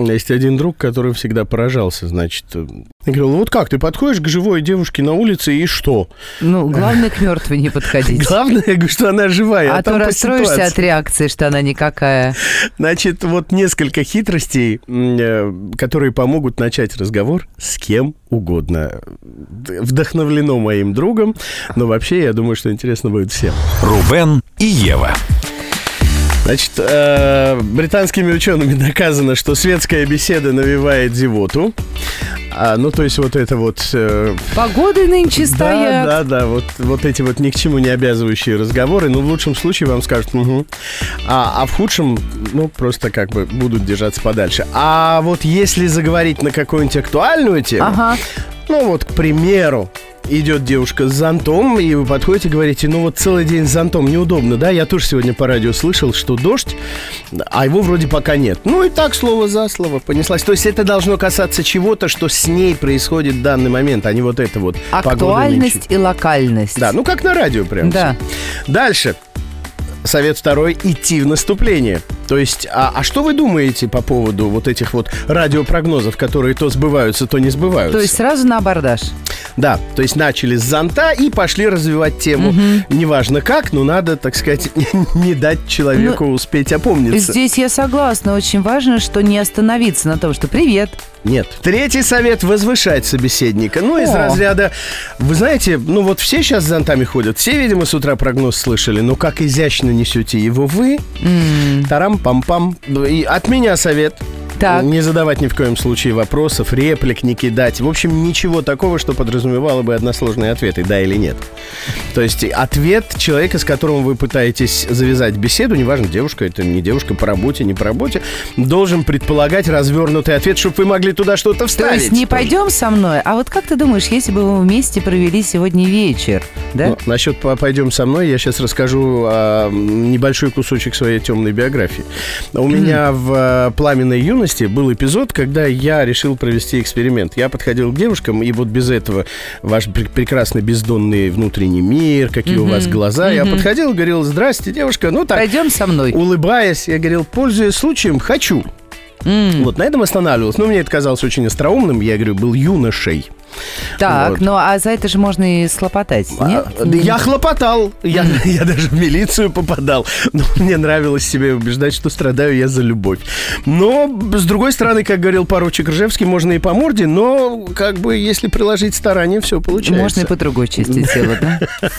Есть один друг, который всегда поражался, значит. э, Я говорил, вот как, ты подходишь к живой девушке на улице и что? Ну, главное к мертвой не подходить. Главное, я говорю, что она живая, а, А то расстроишься от реакции, что она никакая. Значит, вот несколько хитростей, э, которые помогут начать разговор с кем угодно. Вдохновлено моим другом, но вообще я думаю, что интересно будет всем. Рубен и Ева. Значит, э, британскими учеными доказано, что светская беседа навевает зевоту. А, ну, то есть вот это вот... э, Погоды нынче да, стоят. да, да, вот, вот эти вот ни к чему не обязывающие разговоры, ну, в лучшем случае вам скажут «Мгм». а, а в худшем, ну, просто как бы будут держаться подальше. А вот если заговорить на какую-нибудь актуальную тему, Ага. ну, вот, к примеру, идет девушка с зонтом, и вы подходите и говорите, ну вот целый день с зонтом неудобно, да? Я тоже сегодня по радио слышал, что дождь, а его вроде пока нет. Ну и так, слово за слово, понеслась. То есть это должно касаться чего-то, что с ней происходит в данный момент, а не вот это вот. Актуальность и локальность. Да, ну как на радио прям. Да. Дальше. Совет второй – идти в наступление. То есть, а, а что вы думаете по поводу вот этих вот радиопрогнозов, которые то сбываются, то не сбываются? То есть сразу на абордаж. Да, то есть начали с зонта и пошли развивать тему. Неважно как, но надо, так сказать, не дать человеку успеть опомниться. Здесь я согласна. Очень важно, что не остановиться на том, что «Привет». Нет. Третий совет – возвышать собеседника. Ну, из О. разряда, вы знаете, ну вот все сейчас с зонтами ходят, все, видимо, с утра прогноз слышали, но как изящно несете его вы, тарам-пам-пам. И от меня совет. Так. Не задавать ни в коем случае вопросов, реплик не кидать. В общем, ничего такого, что подразумевало бы односложные ответы, да или нет. То есть ответ человека, с которым вы пытаетесь завязать беседу, неважно, девушка это не девушка, по работе, не по работе, должен предполагать развернутый ответ, чтобы вы могли туда что-то То вставить. есть не тоже. пойдем со мной, а вот как ты думаешь, если бы вы вместе провели сегодня вечер, да? Ну, насчет по- «пойдем со мной» я сейчас расскажу а, небольшой кусочек своей темной биографии. У меня в а, «Пламенной юности» был эпизод, когда я решил провести эксперимент. Я подходил к девушкам, и вот без этого ваш пр- прекрасный бездонный внутренний мир, какие у вас глаза. Я подходил, говорил, здрасте, девушка. Ну так, Пойдем со мной. улыбаясь, я говорил, пользуясь случаем, хочу. Вот на этом останавливался. Но мне это казалось очень остроумным. Я говорю, был юношей. Так, Вот. ну а за это же можно и схлопотать, нет? А, Я хлопотал, я, я даже в милицию попадал. Но мне нравилось себе убеждать, что страдаю я за любовь. Но, с другой стороны, как говорил поручик Ржевский, можно и по морде, но, как бы, если приложить старание, все получается. Можно и по другой части тела, да?